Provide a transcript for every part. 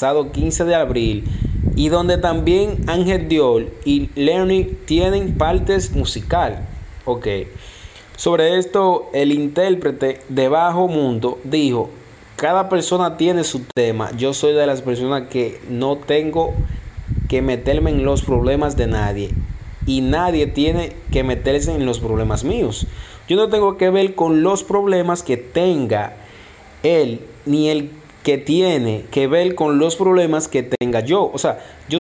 pasado 15 de abril y donde también Ángel Diol y Learning tienen partes musical. Ok. Sobre esto, el intérprete de Bajo Mundo dijo, cada persona tiene su tema. Yo soy de las personas que no tengo que meterme en los problemas de nadie. Y nadie tiene que meterse en los problemas míos. Yo no tengo que ver con los problemas que tenga él, ni el que tiene que ver con los problemas que tenga yo. O sea, yo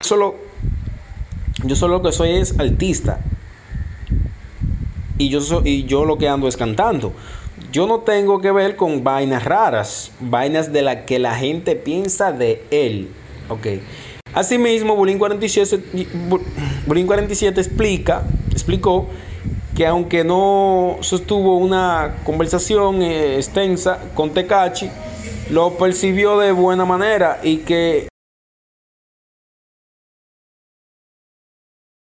Solo, yo solo lo que soy es artista. Y yo, y yo lo que ando es cantando. Yo no tengo que ver con vainas raras, vainas de las que la gente piensa de él. Ok. Asimismo, Bulín 47, 47 explica, explicó que aunque no sostuvo una conversación eh, extensa con Tecachi, lo percibió de buena manera y que